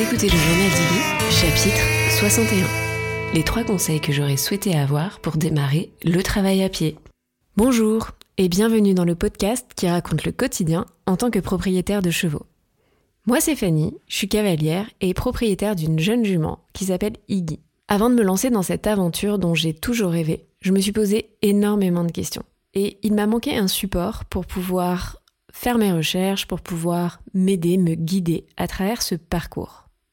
Écoutez le journal d'Illy, chapitre 61. Les trois conseils que j'aurais souhaité avoir pour démarrer le travail à pied. Bonjour et bienvenue dans le podcast qui raconte le quotidien en tant que propriétaire de chevaux. Moi c'est Fanny, je suis cavalière et propriétaire d'une jeune jument qui s'appelle Iggy. Avant de me lancer dans cette aventure dont j'ai toujours rêvé, je me suis posé énormément de questions. Et il m'a manqué un support pour pouvoir faire mes recherches, pour pouvoir m'aider, me guider à travers ce parcours.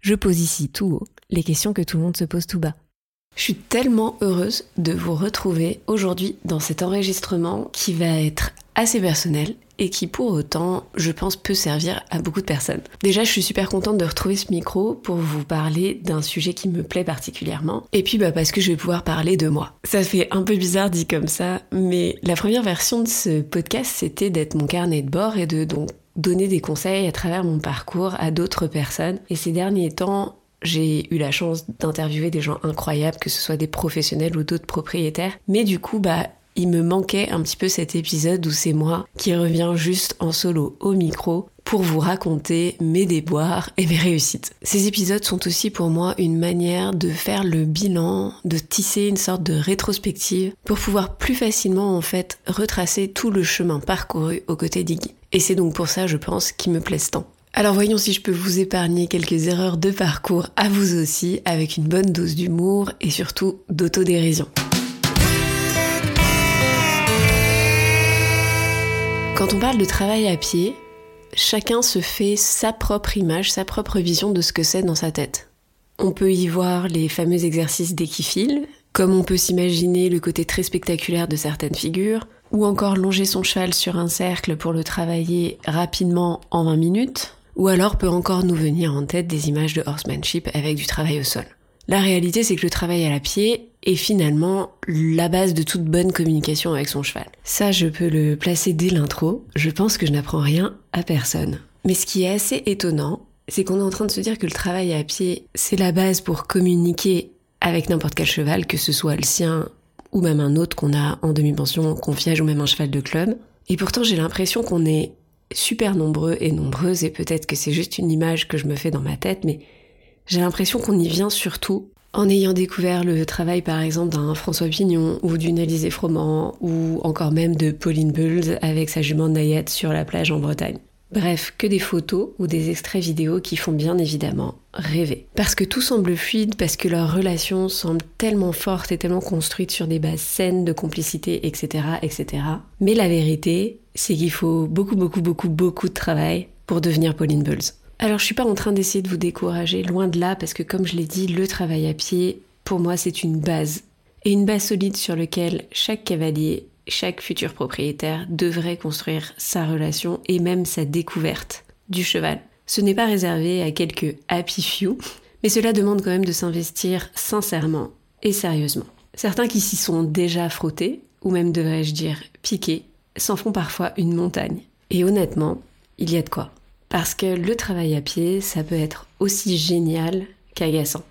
je pose ici tout haut les questions que tout le monde se pose tout bas. Je suis tellement heureuse de vous retrouver aujourd'hui dans cet enregistrement qui va être assez personnel et qui pour autant, je pense, peut servir à beaucoup de personnes. Déjà, je suis super contente de retrouver ce micro pour vous parler d'un sujet qui me plaît particulièrement. Et puis, bah, parce que je vais pouvoir parler de moi. Ça fait un peu bizarre dit comme ça, mais la première version de ce podcast, c'était d'être mon carnet de bord et de donc donner des conseils à travers mon parcours à d'autres personnes. Et ces derniers temps, j'ai eu la chance d'interviewer des gens incroyables, que ce soit des professionnels ou d'autres propriétaires. Mais du coup, bah, il me manquait un petit peu cet épisode où c'est moi qui reviens juste en solo au micro pour vous raconter mes déboires et mes réussites. Ces épisodes sont aussi pour moi une manière de faire le bilan, de tisser une sorte de rétrospective pour pouvoir plus facilement en fait retracer tout le chemin parcouru aux côtés d'Iggy. Et c'est donc pour ça, je pense, qu'il me plaise tant. Alors voyons si je peux vous épargner quelques erreurs de parcours à vous aussi, avec une bonne dose d'humour et surtout d'autodérision. Quand on parle de travail à pied, chacun se fait sa propre image, sa propre vision de ce que c'est dans sa tête. On peut y voir les fameux exercices d'équifile, comme on peut s'imaginer le côté très spectaculaire de certaines figures, ou encore longer son cheval sur un cercle pour le travailler rapidement en 20 minutes, ou alors peut encore nous venir en tête des images de horsemanship avec du travail au sol. La réalité, c'est que le travail à la pied est finalement la base de toute bonne communication avec son cheval. Ça, je peux le placer dès l'intro. Je pense que je n'apprends rien à personne. Mais ce qui est assez étonnant, c'est qu'on est en train de se dire que le travail à pied, c'est la base pour communiquer avec n'importe quel cheval, que ce soit le sien ou même un autre qu'on a en demi-pension, confiage ou même un cheval de club. Et pourtant, j'ai l'impression qu'on est super nombreux et nombreuses, et peut-être que c'est juste une image que je me fais dans ma tête, mais j'ai l'impression qu'on y vient surtout en ayant découvert le travail par exemple d'un François Pignon ou d'une Alizé Froment ou encore même de Pauline Bulls avec sa jument Nayette sur la plage en Bretagne. Bref, que des photos ou des extraits vidéo qui font bien évidemment rêver. Parce que tout semble fluide, parce que leur relation semble tellement forte et tellement construite sur des bases saines de complicité, etc., etc. Mais la vérité, c'est qu'il faut beaucoup, beaucoup, beaucoup, beaucoup de travail pour devenir Pauline Bulls. Alors je suis pas en train d'essayer de vous décourager, loin de là, parce que comme je l'ai dit, le travail à pied, pour moi, c'est une base. Et une base solide sur laquelle chaque cavalier chaque futur propriétaire devrait construire sa relation et même sa découverte du cheval. Ce n'est pas réservé à quelques happy few, mais cela demande quand même de s'investir sincèrement et sérieusement. Certains qui s'y sont déjà frottés, ou même devrais-je dire piqués, s'en font parfois une montagne. Et honnêtement, il y a de quoi. Parce que le travail à pied, ça peut être aussi génial qu'agaçant.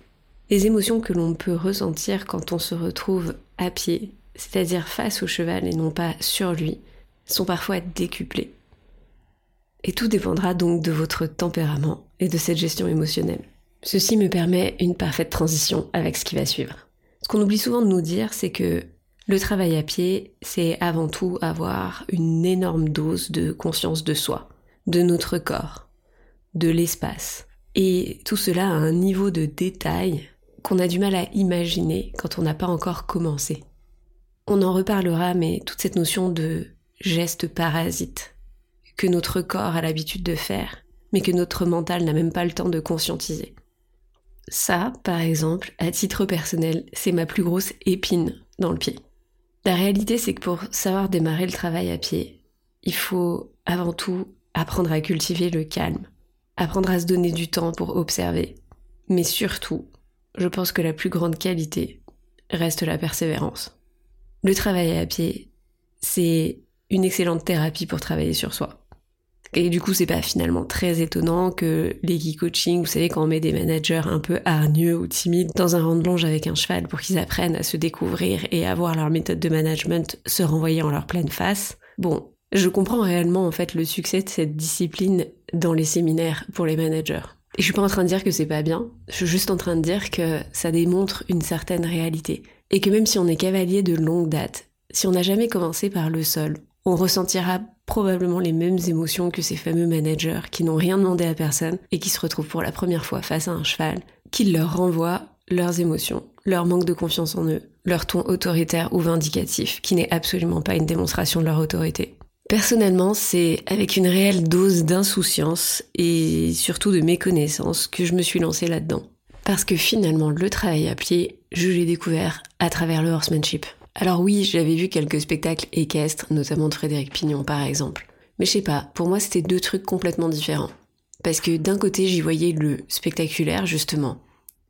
Les émotions que l'on peut ressentir quand on se retrouve à pied c'est-à-dire face au cheval et non pas sur lui, sont parfois décuplés. Et tout dépendra donc de votre tempérament et de cette gestion émotionnelle. Ceci me permet une parfaite transition avec ce qui va suivre. Ce qu'on oublie souvent de nous dire, c'est que le travail à pied, c'est avant tout avoir une énorme dose de conscience de soi, de notre corps, de l'espace. Et tout cela à un niveau de détail qu'on a du mal à imaginer quand on n'a pas encore commencé. On en reparlera, mais toute cette notion de geste parasite que notre corps a l'habitude de faire, mais que notre mental n'a même pas le temps de conscientiser. Ça, par exemple, à titre personnel, c'est ma plus grosse épine dans le pied. La réalité, c'est que pour savoir démarrer le travail à pied, il faut avant tout apprendre à cultiver le calme, apprendre à se donner du temps pour observer, Mais surtout, je pense que la plus grande qualité reste la persévérance. Le travail à pied, c'est une excellente thérapie pour travailler sur soi. Et du coup, c'est pas finalement très étonnant que les geek coaching, vous savez, quand on met des managers un peu hargneux ou timides dans un rang de longe avec un cheval pour qu'ils apprennent à se découvrir et à voir leur méthode de management se renvoyer en leur pleine face. Bon, je comprends réellement en fait le succès de cette discipline dans les séminaires pour les managers. Et je suis pas en train de dire que c'est pas bien, je suis juste en train de dire que ça démontre une certaine réalité. Et que même si on est cavalier de longue date, si on n'a jamais commencé par le sol, on ressentira probablement les mêmes émotions que ces fameux managers qui n'ont rien demandé à personne et qui se retrouvent pour la première fois face à un cheval, qui leur renvoie leurs émotions, leur manque de confiance en eux, leur ton autoritaire ou vindicatif, qui n'est absolument pas une démonstration de leur autorité. Personnellement, c'est avec une réelle dose d'insouciance et surtout de méconnaissance que je me suis lancée là-dedans. Parce que finalement, le travail à pied, je l'ai découvert à travers le horsemanship. Alors oui, j'avais vu quelques spectacles équestres, notamment de Frédéric Pignon par exemple. Mais je sais pas, pour moi c'était deux trucs complètement différents. Parce que d'un côté j'y voyais le spectaculaire justement,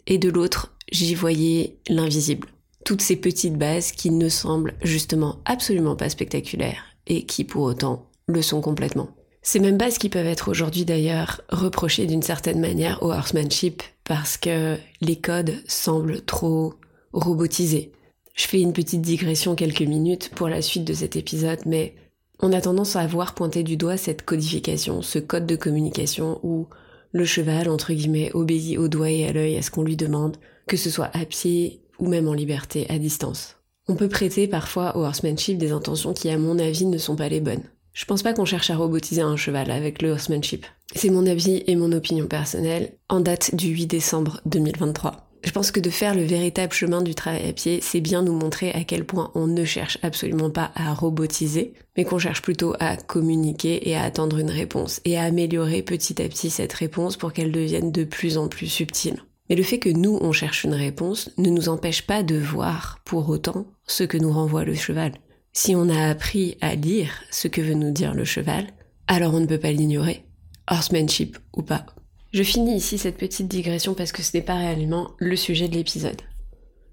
et de l'autre j'y voyais l'invisible. Toutes ces petites bases qui ne semblent justement absolument pas spectaculaires, et qui pour autant le sont complètement. Ces mêmes bases qui peuvent être aujourd'hui d'ailleurs reprochées d'une certaine manière au horsemanship parce que les codes semblent trop robotisés. Je fais une petite digression quelques minutes pour la suite de cet épisode, mais on a tendance à avoir pointé du doigt cette codification, ce code de communication où le cheval, entre guillemets, obéit au doigt et à l'œil à ce qu'on lui demande, que ce soit à pied ou même en liberté, à distance. On peut prêter parfois au horsemanship des intentions qui, à mon avis, ne sont pas les bonnes. Je pense pas qu'on cherche à robotiser un cheval avec le horsemanship. C'est mon avis et mon opinion personnelle en date du 8 décembre 2023. Je pense que de faire le véritable chemin du travail à pied, c'est bien nous montrer à quel point on ne cherche absolument pas à robotiser, mais qu'on cherche plutôt à communiquer et à attendre une réponse, et à améliorer petit à petit cette réponse pour qu'elle devienne de plus en plus subtile. Mais le fait que nous, on cherche une réponse ne nous empêche pas de voir pour autant ce que nous renvoie le cheval. Si on a appris à lire ce que veut nous dire le cheval, alors on ne peut pas l'ignorer, horsemanship ou pas. Je finis ici cette petite digression parce que ce n'est pas réellement le sujet de l'épisode.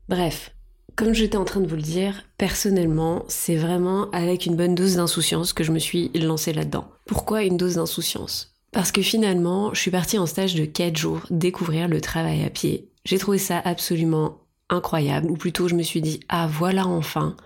Bref, comme j'étais en train de vous le dire, personnellement, c'est vraiment avec une bonne dose d'insouciance que je me suis lancée là-dedans. Pourquoi une dose d'insouciance? Parce que finalement, je suis partie en stage de 4 jours découvrir le travail à pied. J'ai trouvé ça absolument incroyable, ou plutôt je me suis dit, ah voilà enfin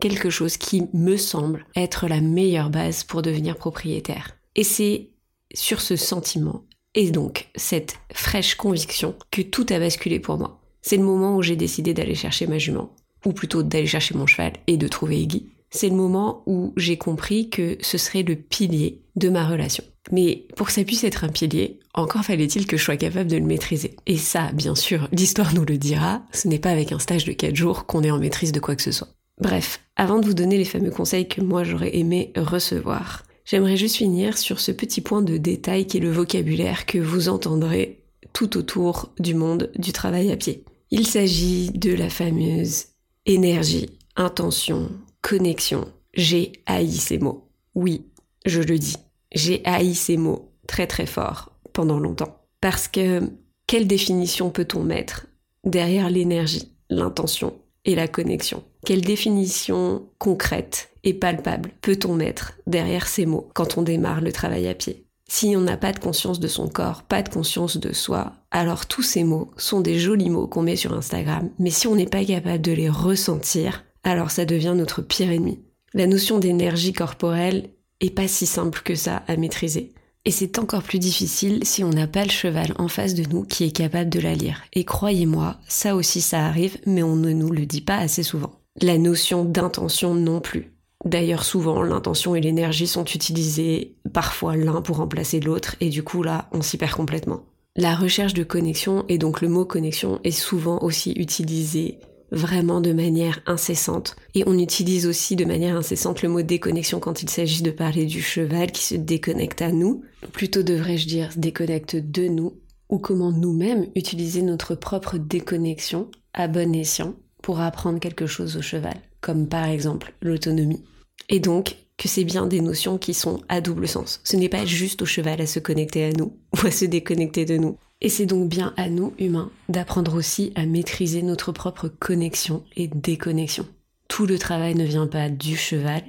quelque chose qui me semble être la meilleure base pour devenir propriétaire. Et c'est sur ce sentiment et donc, cette fraîche conviction que tout a basculé pour moi. C'est le moment où j'ai décidé d'aller chercher ma jument, ou plutôt d'aller chercher mon cheval et de trouver Iggy. C'est le moment où j'ai compris que ce serait le pilier de ma relation. Mais pour que ça puisse être un pilier, encore fallait-il que je sois capable de le maîtriser. Et ça, bien sûr, l'histoire nous le dira, ce n'est pas avec un stage de 4 jours qu'on est en maîtrise de quoi que ce soit. Bref, avant de vous donner les fameux conseils que moi j'aurais aimé recevoir, J'aimerais juste finir sur ce petit point de détail qui est le vocabulaire que vous entendrez tout autour du monde du travail à pied. Il s'agit de la fameuse énergie, intention, connexion. J'ai haï ces mots. Oui, je le dis. J'ai haï ces mots très très fort pendant longtemps. Parce que quelle définition peut-on mettre derrière l'énergie, l'intention et la connexion? Quelle définition concrète et palpable peut-on mettre derrière ces mots quand on démarre le travail à pied? Si on n'a pas de conscience de son corps, pas de conscience de soi, alors tous ces mots sont des jolis mots qu'on met sur Instagram, mais si on n'est pas capable de les ressentir, alors ça devient notre pire ennemi. La notion d'énergie corporelle est pas si simple que ça à maîtriser. Et c'est encore plus difficile si on n'a pas le cheval en face de nous qui est capable de la lire. Et croyez-moi, ça aussi ça arrive, mais on ne nous le dit pas assez souvent. La notion d'intention non plus. D'ailleurs, souvent, l'intention et l'énergie sont utilisées parfois l'un pour remplacer l'autre, et du coup, là, on s'y perd complètement. La recherche de connexion, et donc le mot connexion, est souvent aussi utilisé vraiment de manière incessante. Et on utilise aussi de manière incessante le mot déconnexion quand il s'agit de parler du cheval qui se déconnecte à nous. Plutôt devrais-je dire se déconnecte de nous, ou comment nous-mêmes utiliser notre propre déconnexion à bon escient apprendre quelque chose au cheval, comme par exemple l'autonomie. Et donc que c'est bien des notions qui sont à double sens. Ce n'est pas juste au cheval à se connecter à nous ou à se déconnecter de nous. Et c'est donc bien à nous, humains, d'apprendre aussi à maîtriser notre propre connexion et déconnexion. Tout le travail ne vient pas du cheval,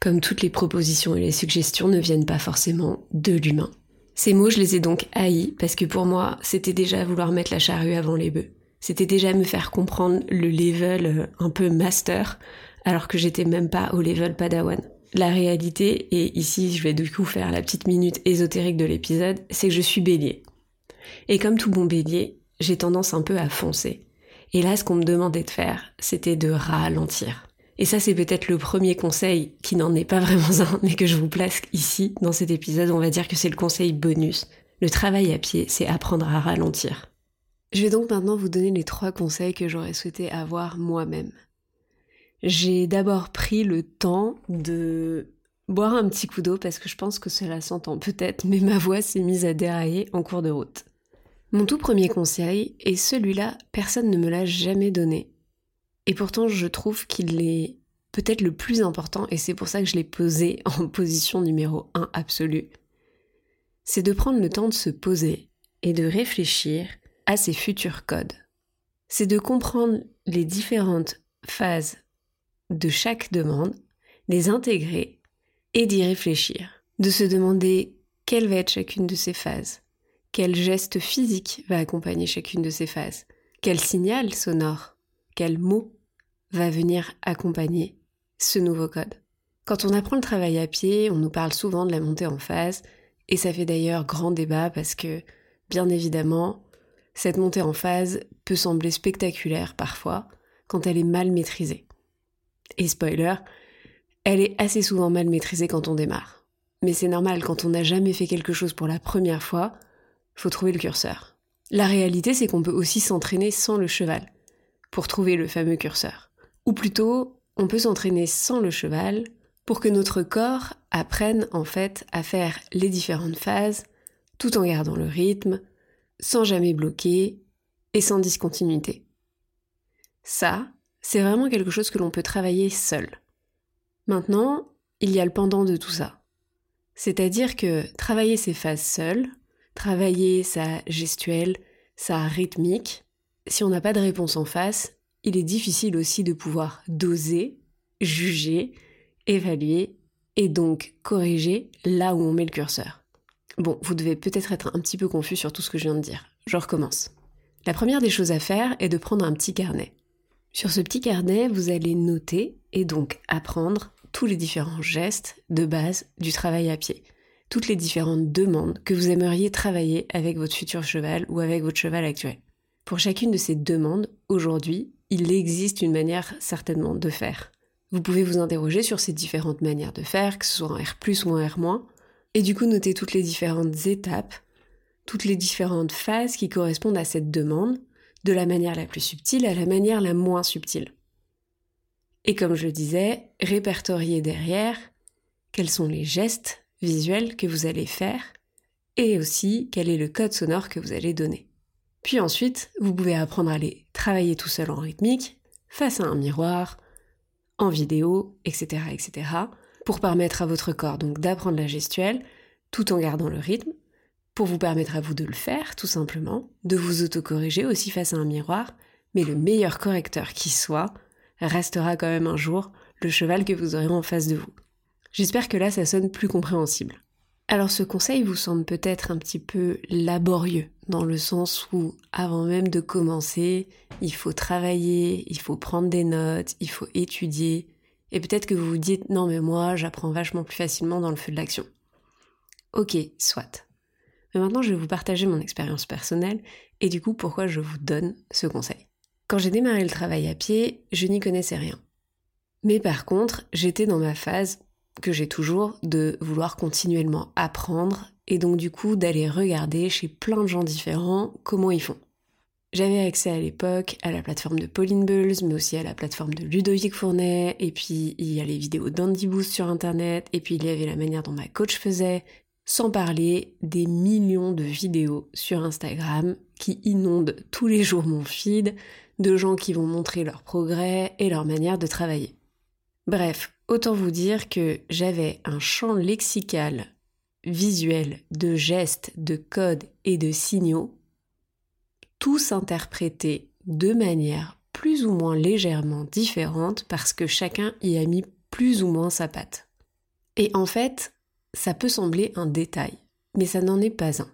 comme toutes les propositions et les suggestions ne viennent pas forcément de l'humain. Ces mots, je les ai donc haïs parce que pour moi, c'était déjà vouloir mettre la charrue avant les bœufs. C'était déjà me faire comprendre le level euh, un peu master, alors que j'étais même pas au level padawan. La réalité, et ici je vais du coup faire la petite minute ésotérique de l'épisode, c'est que je suis bélier. Et comme tout bon bélier, j'ai tendance un peu à foncer. Et là, ce qu'on me demandait de faire, c'était de ralentir. Et ça, c'est peut-être le premier conseil qui n'en est pas vraiment un, mais que je vous place ici, dans cet épisode. On va dire que c'est le conseil bonus. Le travail à pied, c'est apprendre à ralentir. Je vais donc maintenant vous donner les trois conseils que j'aurais souhaité avoir moi-même. J'ai d'abord pris le temps de boire un petit coup d'eau parce que je pense que cela s'entend peut-être, mais ma voix s'est mise à dérailler en cours de route. Mon tout premier conseil, et celui-là, personne ne me l'a jamais donné. Et pourtant, je trouve qu'il est peut-être le plus important, et c'est pour ça que je l'ai posé en position numéro 1 absolue. C'est de prendre le temps de se poser et de réfléchir à ses futurs codes. C'est de comprendre les différentes phases de chaque demande, les intégrer et d'y réfléchir. De se demander quelle va être chacune de ces phases, quel geste physique va accompagner chacune de ces phases Quel signal sonore Quel mot va venir accompagner ce nouveau code Quand on apprend le travail à pied, on nous parle souvent de la montée en phase, et ça fait d'ailleurs grand débat parce que, bien évidemment, cette montée en phase peut sembler spectaculaire parfois quand elle est mal maîtrisée. Et spoiler, elle est assez souvent mal maîtrisée quand on démarre. Mais c'est normal, quand on n'a jamais fait quelque chose pour la première fois, faut trouver le curseur. La réalité, c'est qu'on peut aussi s'entraîner sans le cheval pour trouver le fameux curseur. Ou plutôt, on peut s'entraîner sans le cheval pour que notre corps apprenne en fait à faire les différentes phases tout en gardant le rythme, sans jamais bloquer et sans discontinuité. Ça, c'est vraiment quelque chose que l'on peut travailler seul. Maintenant, il y a le pendant de tout ça. C'est-à-dire que travailler ces phases seules, travailler sa gestuelle, sa rythmique. Si on n'a pas de réponse en face, il est difficile aussi de pouvoir doser, juger, évaluer et donc corriger là où on met le curseur. Bon, vous devez peut-être être un petit peu confus sur tout ce que je viens de dire. Je recommence. La première des choses à faire est de prendre un petit carnet. Sur ce petit carnet, vous allez noter et donc apprendre tous les différents gestes de base du travail à pied toutes les différentes demandes que vous aimeriez travailler avec votre futur cheval ou avec votre cheval actuel. Pour chacune de ces demandes, aujourd'hui, il existe une manière certainement de faire. Vous pouvez vous interroger sur ces différentes manières de faire, que ce soit en R ou en R-, et du coup noter toutes les différentes étapes, toutes les différentes phases qui correspondent à cette demande, de la manière la plus subtile à la manière la moins subtile. Et comme je le disais, répertorier derrière quels sont les gestes visuel que vous allez faire et aussi quel est le code sonore que vous allez donner. Puis ensuite, vous pouvez apprendre à aller travailler tout seul en rythmique, face à un miroir, en vidéo, etc., etc., pour permettre à votre corps donc d'apprendre la gestuelle tout en gardant le rythme, pour vous permettre à vous de le faire tout simplement, de vous autocorriger aussi face à un miroir, mais le meilleur correcteur qui soit restera quand même un jour le cheval que vous aurez en face de vous. J'espère que là ça sonne plus compréhensible. Alors ce conseil vous semble peut-être un petit peu laborieux, dans le sens où avant même de commencer, il faut travailler, il faut prendre des notes, il faut étudier, et peut-être que vous vous dites non mais moi j'apprends vachement plus facilement dans le feu de l'action. Ok, soit. Mais maintenant je vais vous partager mon expérience personnelle et du coup pourquoi je vous donne ce conseil. Quand j'ai démarré le travail à pied, je n'y connaissais rien. Mais par contre, j'étais dans ma phase que j'ai toujours de vouloir continuellement apprendre et donc du coup d'aller regarder chez plein de gens différents comment ils font. J'avais accès à l'époque à la plateforme de Pauline Bulls, mais aussi à la plateforme de Ludovic Fournet, et puis il y a les vidéos d'Andy Boost sur internet, et puis il y avait la manière dont ma coach faisait, sans parler des millions de vidéos sur Instagram qui inondent tous les jours mon feed de gens qui vont montrer leur progrès et leur manière de travailler. Bref, Autant vous dire que j'avais un champ lexical visuel de gestes, de codes et de signaux tous interprétés de manière plus ou moins légèrement différente parce que chacun y a mis plus ou moins sa patte. Et en fait, ça peut sembler un détail, mais ça n'en est pas un.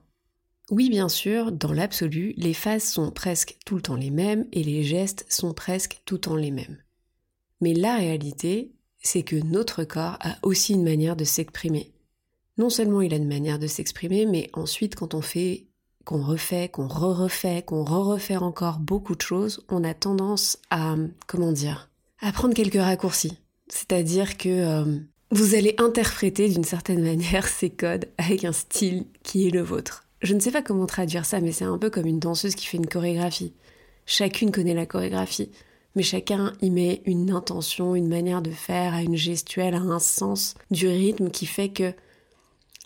Oui, bien sûr, dans l'absolu, les phases sont presque tout le temps les mêmes et les gestes sont presque tout le temps les mêmes. Mais la réalité, c'est que notre corps a aussi une manière de s'exprimer. Non seulement il a une manière de s'exprimer, mais ensuite quand on fait, qu'on refait, qu'on re-refait, qu'on re-refait encore beaucoup de choses, on a tendance à, comment dire, à prendre quelques raccourcis. C'est-à-dire que euh, vous allez interpréter d'une certaine manière ces codes avec un style qui est le vôtre. Je ne sais pas comment traduire ça, mais c'est un peu comme une danseuse qui fait une chorégraphie. Chacune connaît la chorégraphie, mais chacun y met une intention, une manière de faire, à une gestuelle, à un sens du rythme qui fait que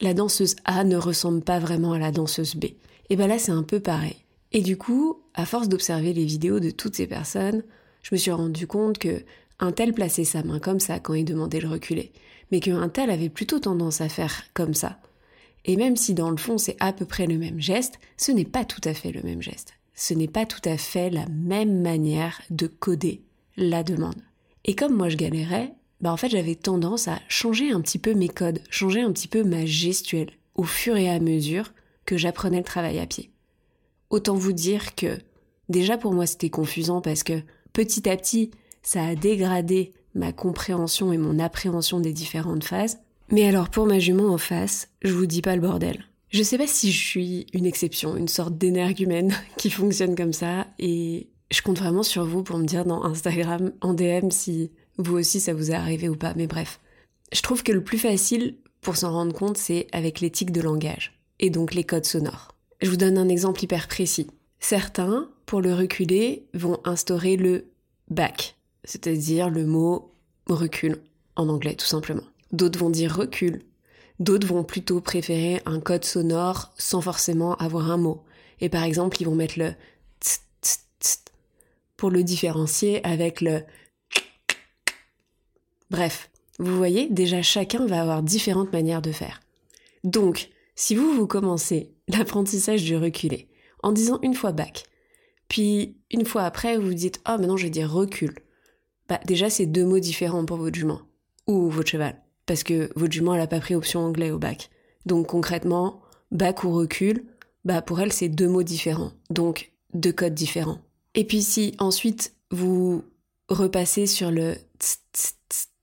la danseuse A ne ressemble pas vraiment à la danseuse B. Et bien là, c'est un peu pareil. Et du coup, à force d'observer les vidéos de toutes ces personnes, je me suis rendu compte que un tel plaçait sa main comme ça quand il demandait le reculer, mais qu'un tel avait plutôt tendance à faire comme ça. Et même si dans le fond c'est à peu près le même geste, ce n'est pas tout à fait le même geste. Ce n'est pas tout à fait la même manière de coder la demande. Et comme moi je galérais, bah en fait j'avais tendance à changer un petit peu mes codes, changer un petit peu ma gestuelle au fur et à mesure que j'apprenais le travail à pied. Autant vous dire que déjà pour moi c'était confusant parce que petit à petit ça a dégradé ma compréhension et mon appréhension des différentes phases, mais alors pour ma jument en face, je vous dis pas le bordel. Je sais pas si je suis une exception, une sorte d'énergumène qui fonctionne comme ça, et je compte vraiment sur vous pour me dire dans Instagram, en DM, si vous aussi ça vous est arrivé ou pas, mais bref. Je trouve que le plus facile pour s'en rendre compte, c'est avec l'éthique de langage, et donc les codes sonores. Je vous donne un exemple hyper précis. Certains, pour le reculer, vont instaurer le back, c'est-à-dire le mot recul en anglais tout simplement d'autres vont dire recul, d'autres vont plutôt préférer un code sonore sans forcément avoir un mot. Et par exemple, ils vont mettre le tst, tst, tst pour le différencier avec le Bref, vous voyez, déjà chacun va avoir différentes manières de faire. Donc, si vous, vous commencez l'apprentissage du reculer en disant une fois back, puis une fois après, vous dites Ah, oh, maintenant je vais dire recul. Bah, déjà, c'est deux mots différents pour votre jument ou votre cheval parce que votre jument, elle n'a pas pris option anglais au bac. Donc concrètement, bac ou recul, bah pour elle, c'est deux mots différents, donc deux codes différents. Et puis si ensuite vous repassez sur le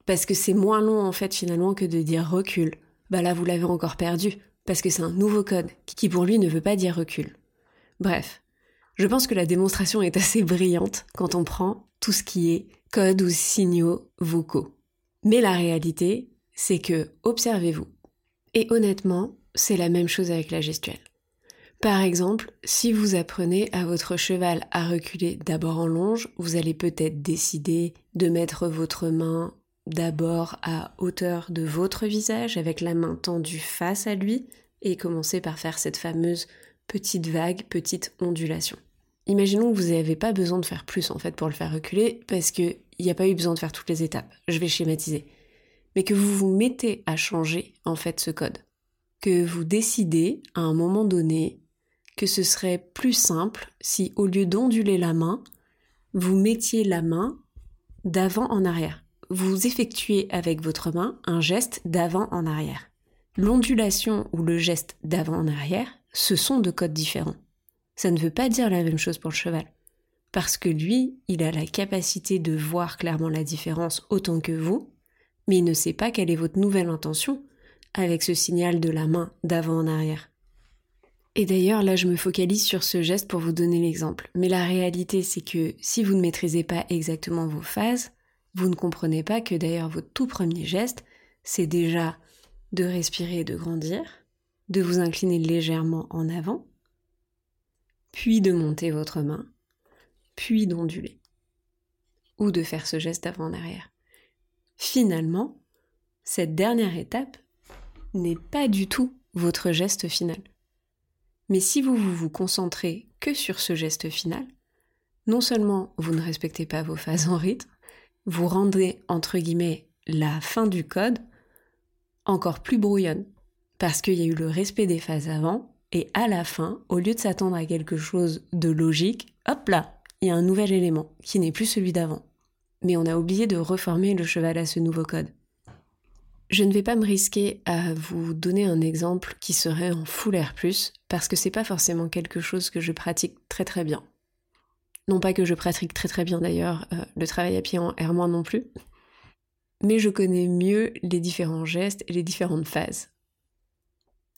parce que c'est moins long en fait finalement que de dire recul, bah là vous l'avez encore perdu, parce que c'est un nouveau code qui pour lui ne veut pas dire recul. Bref, je pense que la démonstration est assez brillante quand on prend tout ce qui est code ou signaux vocaux. Mais la réalité, c'est que observez-vous. Et honnêtement, c'est la même chose avec la gestuelle. Par exemple, si vous apprenez à votre cheval à reculer d'abord en longe, vous allez peut-être décider de mettre votre main d'abord à hauteur de votre visage avec la main tendue face à lui et commencer par faire cette fameuse petite vague, petite ondulation. Imaginons que vous n'avez pas besoin de faire plus en fait pour le faire reculer parce qu'il n'y a pas eu besoin de faire toutes les étapes. Je vais schématiser mais que vous vous mettez à changer en fait ce code. Que vous décidez à un moment donné que ce serait plus simple si au lieu d'onduler la main, vous mettiez la main d'avant en arrière. Vous effectuez avec votre main un geste d'avant en arrière. L'ondulation ou le geste d'avant en arrière, ce sont deux codes différents. Ça ne veut pas dire la même chose pour le cheval. Parce que lui, il a la capacité de voir clairement la différence autant que vous, mais il ne sait pas quelle est votre nouvelle intention avec ce signal de la main d'avant en arrière. Et d'ailleurs, là, je me focalise sur ce geste pour vous donner l'exemple. Mais la réalité, c'est que si vous ne maîtrisez pas exactement vos phases, vous ne comprenez pas que d'ailleurs votre tout premier geste, c'est déjà de respirer et de grandir, de vous incliner légèrement en avant, puis de monter votre main, puis d'onduler, ou de faire ce geste avant en arrière. Finalement, cette dernière étape n'est pas du tout votre geste final. Mais si vous vous, vous concentrez que sur ce geste final, non seulement vous ne respectez pas vos phases en rythme, vous rendez entre guillemets la fin du code encore plus brouillonne, parce qu'il y a eu le respect des phases avant, et à la fin, au lieu de s'attendre à quelque chose de logique, hop là, il y a un nouvel élément qui n'est plus celui d'avant. Mais on a oublié de reformer le cheval à ce nouveau code. Je ne vais pas me risquer à vous donner un exemple qui serait en full plus, parce que c'est pas forcément quelque chose que je pratique très très bien. Non pas que je pratique très très bien d'ailleurs euh, le travail à pied en R- non plus, mais je connais mieux les différents gestes et les différentes phases.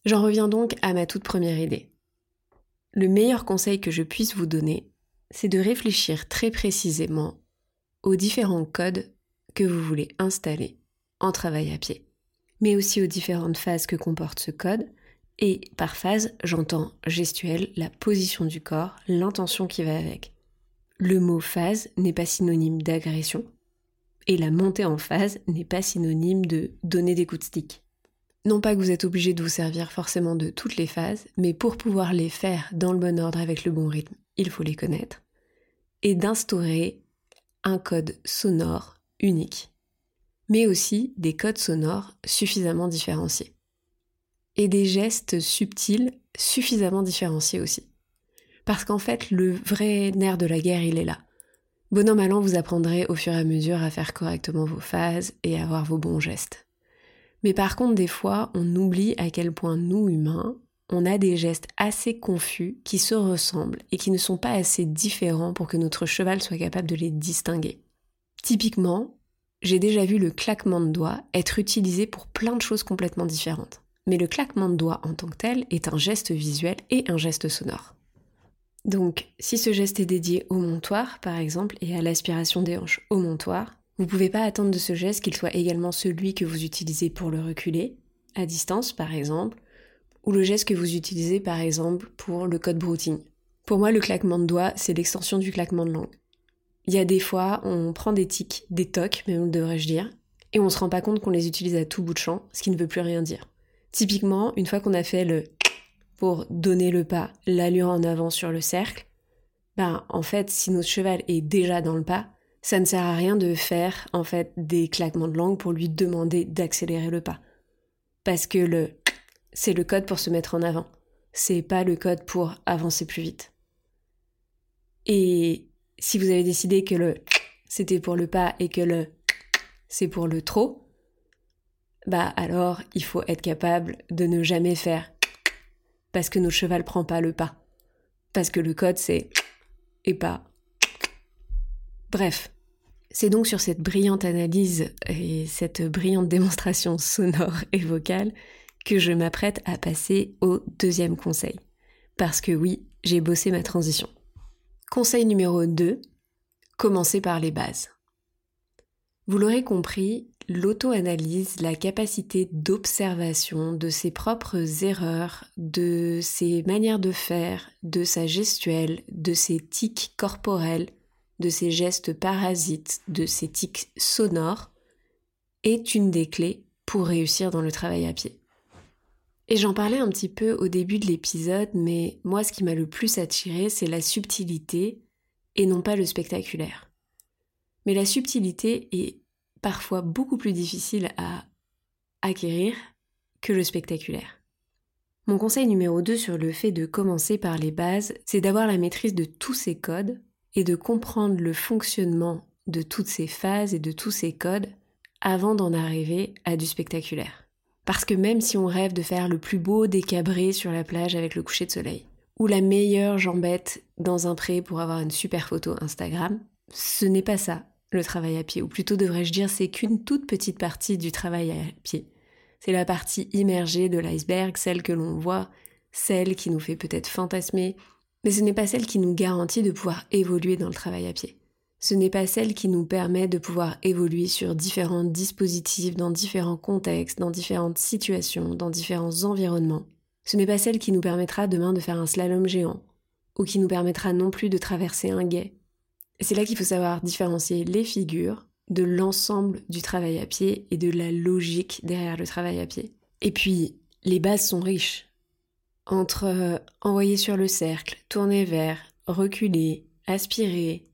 J'en reviens donc à ma toute première idée. Le meilleur conseil que je puisse vous donner, c'est de réfléchir très précisément aux différents codes que vous voulez installer en travail à pied, mais aussi aux différentes phases que comporte ce code, et par phase, j'entends gestuelle, la position du corps, l'intention qui va avec. Le mot phase n'est pas synonyme d'agression, et la montée en phase n'est pas synonyme de donner des coups de stick. Non pas que vous êtes obligé de vous servir forcément de toutes les phases, mais pour pouvoir les faire dans le bon ordre avec le bon rythme, il faut les connaître. Et d'instaurer un code sonore unique, mais aussi des codes sonores suffisamment différenciés. Et des gestes subtils suffisamment différenciés aussi. Parce qu'en fait, le vrai nerf de la guerre, il est là. Bon an, mal an, vous apprendrez au fur et à mesure à faire correctement vos phases et à avoir vos bons gestes. Mais par contre, des fois, on oublie à quel point nous, humains, on a des gestes assez confus qui se ressemblent et qui ne sont pas assez différents pour que notre cheval soit capable de les distinguer. Typiquement, j'ai déjà vu le claquement de doigts être utilisé pour plein de choses complètement différentes. Mais le claquement de doigts en tant que tel est un geste visuel et un geste sonore. Donc, si ce geste est dédié au montoir, par exemple, et à l'aspiration des hanches au montoir, vous ne pouvez pas attendre de ce geste qu'il soit également celui que vous utilisez pour le reculer, à distance par exemple, ou le geste que vous utilisez par exemple pour le code broutine. Pour moi, le claquement de doigts, c'est l'extension du claquement de langue. Il y a des fois, on prend des tics, des tocs, même devrais-je dire, et on se rend pas compte qu'on les utilise à tout bout de champ, ce qui ne veut plus rien dire. Typiquement, une fois qu'on a fait le pour donner le pas, l'allure en avant sur le cercle, ben en fait, si notre cheval est déjà dans le pas, ça ne sert à rien de faire en fait des claquements de langue pour lui demander d'accélérer le pas. Parce que le c'est le code pour se mettre en avant. C'est pas le code pour avancer plus vite. Et si vous avez décidé que le c'était pour le pas et que le c'est pour le trop, bah alors il faut être capable de ne jamais faire parce que notre cheval prend pas le pas. Parce que le code c'est et pas. Bref, c'est donc sur cette brillante analyse et cette brillante démonstration sonore et vocale que je m'apprête à passer au deuxième conseil. Parce que oui, j'ai bossé ma transition. Conseil numéro 2, commencer par les bases. Vous l'aurez compris, l'auto-analyse, la capacité d'observation de ses propres erreurs, de ses manières de faire, de sa gestuelle, de ses tics corporels, de ses gestes parasites, de ses tics sonores, est une des clés pour réussir dans le travail à pied. Et j'en parlais un petit peu au début de l'épisode, mais moi ce qui m'a le plus attiré, c'est la subtilité et non pas le spectaculaire. Mais la subtilité est parfois beaucoup plus difficile à acquérir que le spectaculaire. Mon conseil numéro 2 sur le fait de commencer par les bases, c'est d'avoir la maîtrise de tous ces codes et de comprendre le fonctionnement de toutes ces phases et de tous ces codes avant d'en arriver à du spectaculaire. Parce que même si on rêve de faire le plus beau décabré sur la plage avec le coucher de soleil, ou la meilleure jambette dans un pré pour avoir une super photo Instagram, ce n'est pas ça le travail à pied, ou plutôt devrais-je dire c'est qu'une toute petite partie du travail à pied. C'est la partie immergée de l'iceberg, celle que l'on voit, celle qui nous fait peut-être fantasmer, mais ce n'est pas celle qui nous garantit de pouvoir évoluer dans le travail à pied. Ce n'est pas celle qui nous permet de pouvoir évoluer sur différents dispositifs, dans différents contextes, dans différentes situations, dans différents environnements. Ce n'est pas celle qui nous permettra demain de faire un slalom géant, ou qui nous permettra non plus de traverser un guet. C'est là qu'il faut savoir différencier les figures de l'ensemble du travail à pied et de la logique derrière le travail à pied. Et puis, les bases sont riches entre euh, envoyer sur le cercle, tourner vers, reculer, aspirer,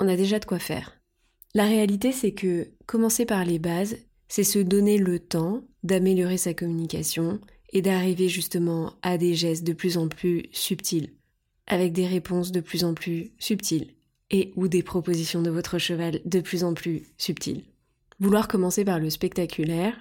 on a déjà de quoi faire. La réalité, c'est que commencer par les bases, c'est se donner le temps d'améliorer sa communication et d'arriver justement à des gestes de plus en plus subtils, avec des réponses de plus en plus subtiles, et ou des propositions de votre cheval de plus en plus subtiles. Vouloir commencer par le spectaculaire,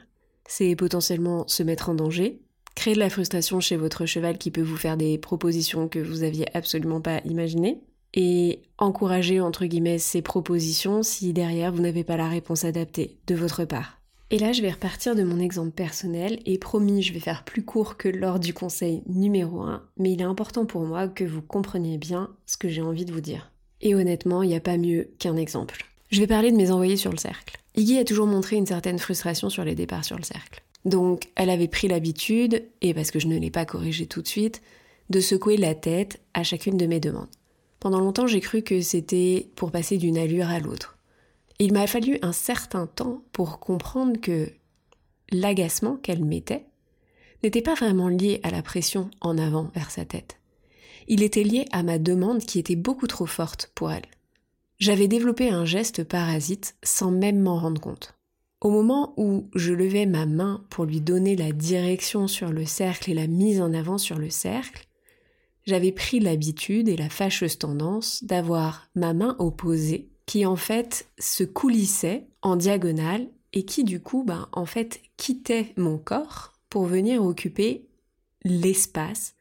c'est potentiellement se mettre en danger, créer de la frustration chez votre cheval qui peut vous faire des propositions que vous aviez absolument pas imaginées, et encourager entre guillemets ces propositions si derrière vous n'avez pas la réponse adaptée de votre part. Et là, je vais repartir de mon exemple personnel et promis, je vais faire plus court que lors du conseil numéro 1, mais il est important pour moi que vous compreniez bien ce que j'ai envie de vous dire. Et honnêtement, il n'y a pas mieux qu'un exemple. Je vais parler de mes envoyés sur le cercle. Iggy a toujours montré une certaine frustration sur les départs sur le cercle. Donc, elle avait pris l'habitude, et parce que je ne l'ai pas corrigé tout de suite, de secouer la tête à chacune de mes demandes. Pendant longtemps, j'ai cru que c'était pour passer d'une allure à l'autre. Il m'a fallu un certain temps pour comprendre que l'agacement qu'elle mettait n'était pas vraiment lié à la pression en avant vers sa tête. Il était lié à ma demande qui était beaucoup trop forte pour elle. J'avais développé un geste parasite sans même m'en rendre compte. Au moment où je levais ma main pour lui donner la direction sur le cercle et la mise en avant sur le cercle, j'avais pris l'habitude et la fâcheuse tendance d'avoir ma main opposée qui en fait se coulissait en diagonale et qui du coup, ben, en fait, quittait mon corps pour venir occuper l'espace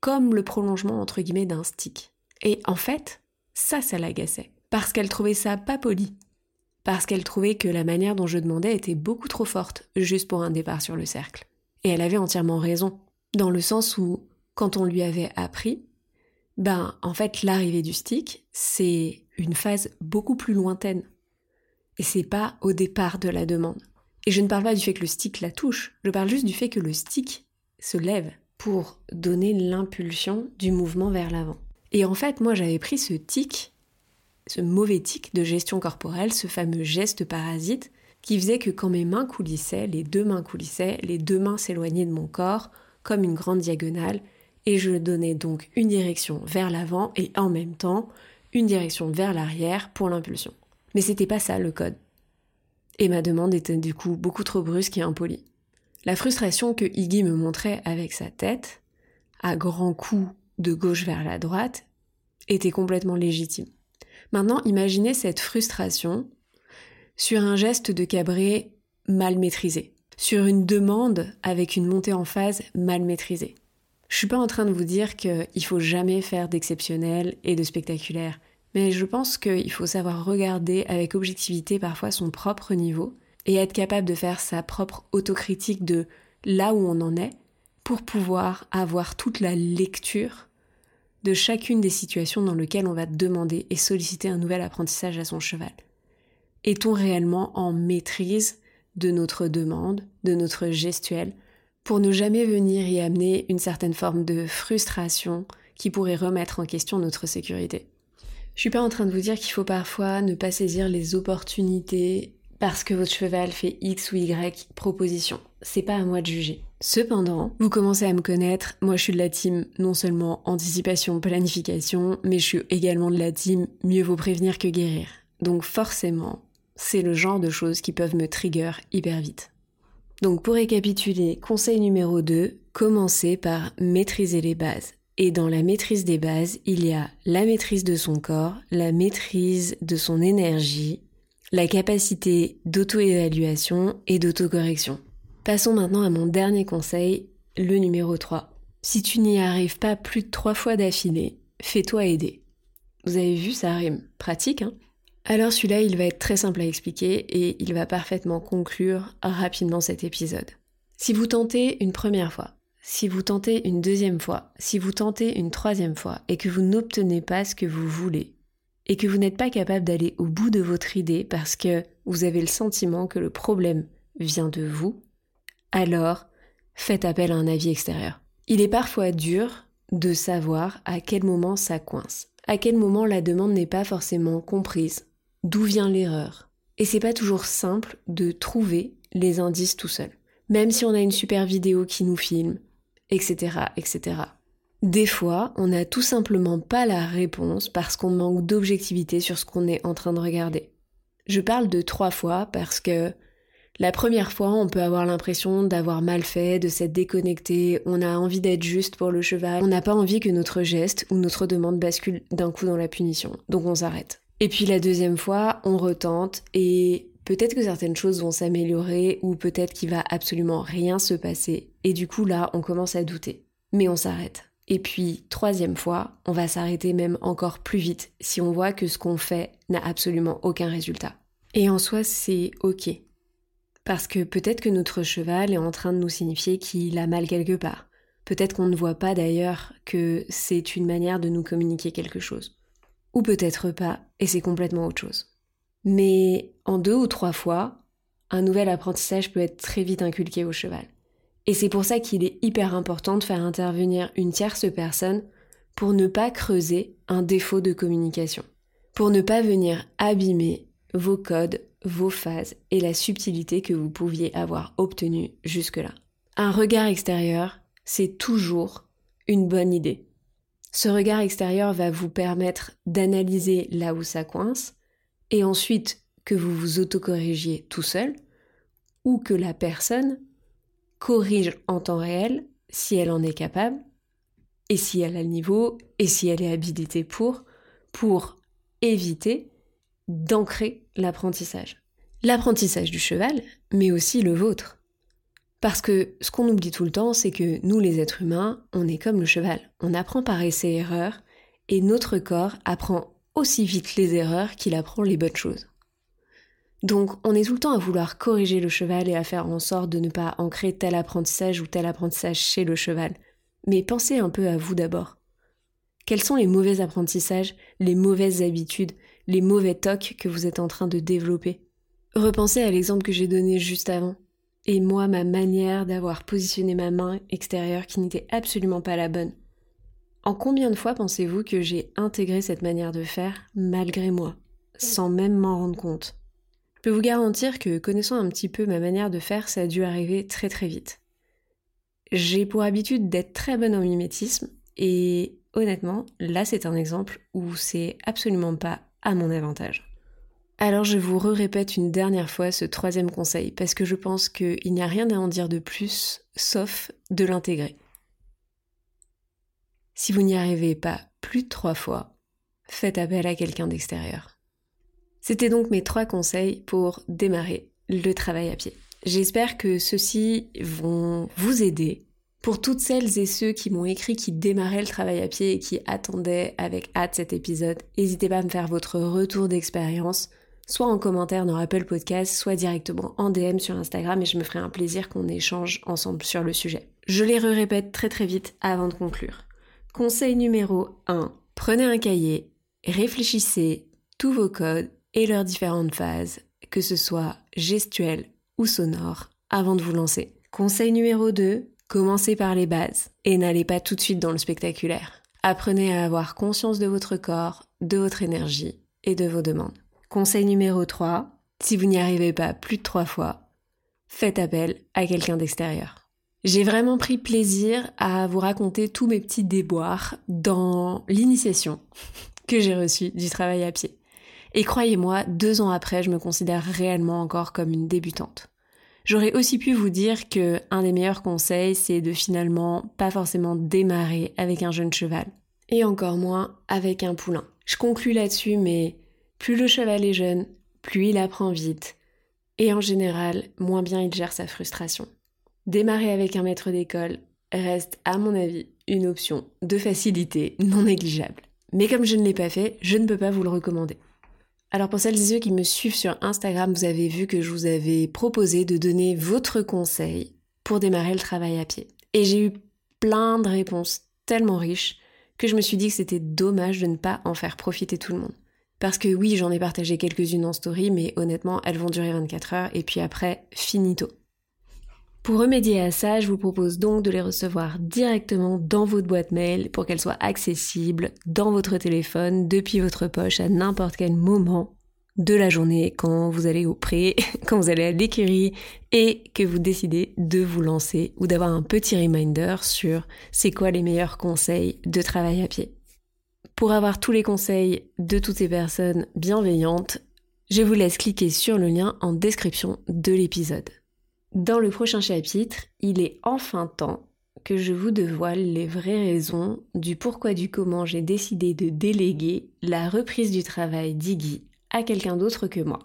comme le prolongement entre guillemets d'un stick. Et en fait, ça, ça l'agaçait. Parce qu'elle trouvait ça pas poli. Parce qu'elle trouvait que la manière dont je demandais était beaucoup trop forte, juste pour un départ sur le cercle. Et elle avait entièrement raison. Dans le sens où, quand on lui avait appris, ben, en fait, l'arrivée du stick, c'est une phase beaucoup plus lointaine. Et c'est pas au départ de la demande. Et je ne parle pas du fait que le stick la touche, je parle juste du fait que le stick se lève pour donner l'impulsion du mouvement vers l'avant. Et en fait, moi j'avais pris ce tic, ce mauvais tic de gestion corporelle, ce fameux geste parasite, qui faisait que quand mes mains coulissaient, les deux mains coulissaient, les deux mains s'éloignaient de mon corps, comme une grande diagonale, et je donnais donc une direction vers l'avant et en même temps une direction vers l'arrière pour l'impulsion. Mais c'était pas ça le code. Et ma demande était du coup beaucoup trop brusque et impolie. La frustration que Iggy me montrait avec sa tête, à grands coups de gauche vers la droite, était complètement légitime. Maintenant, imaginez cette frustration sur un geste de cabré mal maîtrisé, sur une demande avec une montée en phase mal maîtrisée. Je suis pas en train de vous dire qu'il faut jamais faire d'exceptionnel et de spectaculaire, mais je pense qu'il faut savoir regarder avec objectivité parfois son propre niveau et être capable de faire sa propre autocritique de là où on en est pour pouvoir avoir toute la lecture de chacune des situations dans lesquelles on va demander et solliciter un nouvel apprentissage à son cheval. Est-on réellement en maîtrise de notre demande, de notre gestuelle, pour ne jamais venir y amener une certaine forme de frustration qui pourrait remettre en question notre sécurité? Je suis pas en train de vous dire qu'il faut parfois ne pas saisir les opportunités parce que votre cheval fait X ou Y proposition. C'est pas à moi de juger. Cependant, vous commencez à me connaître, moi je suis de la team non seulement anticipation, planification, mais je suis également de la team mieux vaut prévenir que guérir. Donc forcément, c'est le genre de choses qui peuvent me trigger hyper vite. Donc pour récapituler, conseil numéro 2, commencez par maîtriser les bases. Et dans la maîtrise des bases, il y a la maîtrise de son corps, la maîtrise de son énergie, la capacité d'auto-évaluation et d'autocorrection. Passons maintenant à mon dernier conseil, le numéro 3. Si tu n'y arrives pas plus de trois fois d'affilée, fais-toi aider. Vous avez vu, ça rime. Pratique, hein? Alors celui-là, il va être très simple à expliquer et il va parfaitement conclure rapidement cet épisode. Si vous tentez une première fois, si vous tentez une deuxième fois, si vous tentez une troisième fois et que vous n'obtenez pas ce que vous voulez, et que vous n'êtes pas capable d'aller au bout de votre idée parce que vous avez le sentiment que le problème vient de vous, alors faites appel à un avis extérieur. Il est parfois dur de savoir à quel moment ça coince, à quel moment la demande n'est pas forcément comprise, d'où vient l'erreur? Et c'est pas toujours simple de trouver les indices tout seul. Même si on a une super vidéo qui nous filme, etc., etc. Des fois, on n'a tout simplement pas la réponse parce qu'on manque d'objectivité sur ce qu'on est en train de regarder. Je parle de trois fois parce que La première fois, on peut avoir l'impression d'avoir mal fait, de s'être déconnecté, on a envie d'être juste pour le cheval, on n'a pas envie que notre geste ou notre demande bascule d'un coup dans la punition, donc on s'arrête. Et puis la deuxième fois, on retente et peut-être que certaines choses vont s'améliorer ou peut-être qu'il va absolument rien se passer. Et du coup là, on commence à douter. Mais on s'arrête. Et puis, troisième fois, on va s'arrêter même encore plus vite si on voit que ce qu'on fait n'a absolument aucun résultat. Et en soi, c'est ok. Parce que peut-être que notre cheval est en train de nous signifier qu'il a mal quelque part. Peut-être qu'on ne voit pas d'ailleurs que c'est une manière de nous communiquer quelque chose. Ou peut-être pas, et c'est complètement autre chose. Mais en deux ou trois fois, un nouvel apprentissage peut être très vite inculqué au cheval. Et c'est pour ça qu'il est hyper important de faire intervenir une tierce personne pour ne pas creuser un défaut de communication, pour ne pas venir abîmer vos codes, vos phases et la subtilité que vous pouviez avoir obtenue jusque-là. Un regard extérieur, c'est toujours une bonne idée. Ce regard extérieur va vous permettre d'analyser là où ça coince et ensuite que vous vous autocorrigiez tout seul ou que la personne corrige en temps réel si elle en est capable et si elle a le niveau et si elle est habilitée pour, pour éviter d'ancrer l'apprentissage. L'apprentissage du cheval, mais aussi le vôtre. Parce que ce qu'on oublie tout le temps, c'est que nous les êtres humains, on est comme le cheval. On apprend par essai-erreur et notre corps apprend aussi vite les erreurs qu'il apprend les bonnes choses. Donc on est tout le temps à vouloir corriger le cheval et à faire en sorte de ne pas ancrer tel apprentissage ou tel apprentissage chez le cheval. Mais pensez un peu à vous d'abord. Quels sont les mauvais apprentissages, les mauvaises habitudes, les mauvais tocs que vous êtes en train de développer? Repensez à l'exemple que j'ai donné juste avant. Et moi, ma manière d'avoir positionné ma main extérieure qui n'était absolument pas la bonne. En combien de fois pensez-vous que j'ai intégré cette manière de faire malgré moi, sans même m'en rendre compte? Je peux vous garantir que connaissant un petit peu ma manière de faire, ça a dû arriver très très vite. J'ai pour habitude d'être très bonne en mimétisme et honnêtement, là c'est un exemple où c'est absolument pas à mon avantage. Alors je vous répète une dernière fois ce troisième conseil parce que je pense qu'il n'y a rien à en dire de plus sauf de l'intégrer. Si vous n'y arrivez pas plus de trois fois, faites appel à quelqu'un d'extérieur. C'était donc mes trois conseils pour démarrer le travail à pied. J'espère que ceux-ci vont vous aider. Pour toutes celles et ceux qui m'ont écrit qui démarraient le travail à pied et qui attendaient avec hâte cet épisode, n'hésitez pas à me faire votre retour d'expérience, soit en commentaire dans Apple Podcast, soit directement en DM sur Instagram et je me ferai un plaisir qu'on échange ensemble sur le sujet. Je les répète très très vite avant de conclure. Conseil numéro 1. Prenez un cahier, réfléchissez tous vos codes et leurs différentes phases, que ce soit gestuelle ou sonore, avant de vous lancer. Conseil numéro 2, commencez par les bases et n'allez pas tout de suite dans le spectaculaire. Apprenez à avoir conscience de votre corps, de votre énergie et de vos demandes. Conseil numéro 3, si vous n'y arrivez pas plus de trois fois, faites appel à quelqu'un d'extérieur. J'ai vraiment pris plaisir à vous raconter tous mes petits déboires dans l'initiation que j'ai reçue du travail à pied. Et croyez-moi, deux ans après, je me considère réellement encore comme une débutante. J'aurais aussi pu vous dire que un des meilleurs conseils, c'est de finalement pas forcément démarrer avec un jeune cheval. Et encore moins avec un poulain. Je conclus là-dessus, mais plus le cheval est jeune, plus il apprend vite. Et en général, moins bien il gère sa frustration. Démarrer avec un maître d'école reste, à mon avis, une option de facilité non négligeable. Mais comme je ne l'ai pas fait, je ne peux pas vous le recommander. Alors pour celles et ceux qui me suivent sur Instagram, vous avez vu que je vous avais proposé de donner votre conseil pour démarrer le travail à pied. Et j'ai eu plein de réponses tellement riches que je me suis dit que c'était dommage de ne pas en faire profiter tout le monde. Parce que oui, j'en ai partagé quelques-unes en story, mais honnêtement, elles vont durer 24 heures et puis après, finito. Pour remédier à ça, je vous propose donc de les recevoir directement dans votre boîte mail pour qu'elles soient accessibles dans votre téléphone, depuis votre poche, à n'importe quel moment de la journée, quand vous allez au pré, quand vous allez à l'écurie et que vous décidez de vous lancer ou d'avoir un petit reminder sur c'est quoi les meilleurs conseils de travail à pied. Pour avoir tous les conseils de toutes ces personnes bienveillantes, Je vous laisse cliquer sur le lien en description de l'épisode. Dans le prochain chapitre, il est enfin temps que je vous dévoile les vraies raisons du pourquoi du comment j'ai décidé de déléguer la reprise du travail d'Iggy à quelqu'un d'autre que moi.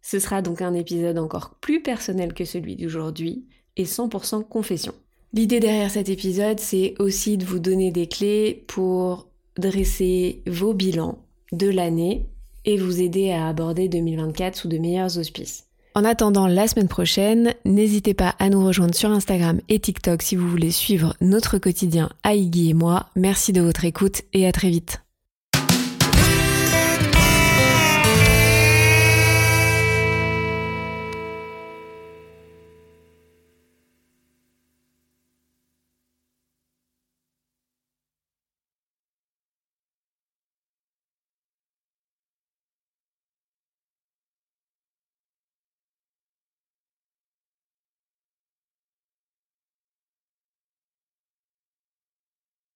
Ce sera donc un épisode encore plus personnel que celui d'aujourd'hui et 100% confession. L'idée derrière cet épisode, c'est aussi de vous donner des clés pour dresser vos bilans de l'année et vous aider à aborder 2024 sous de meilleurs auspices. En attendant la semaine prochaine, n'hésitez pas à nous rejoindre sur Instagram et TikTok si vous voulez suivre notre quotidien à et moi. Merci de votre écoute et à très vite.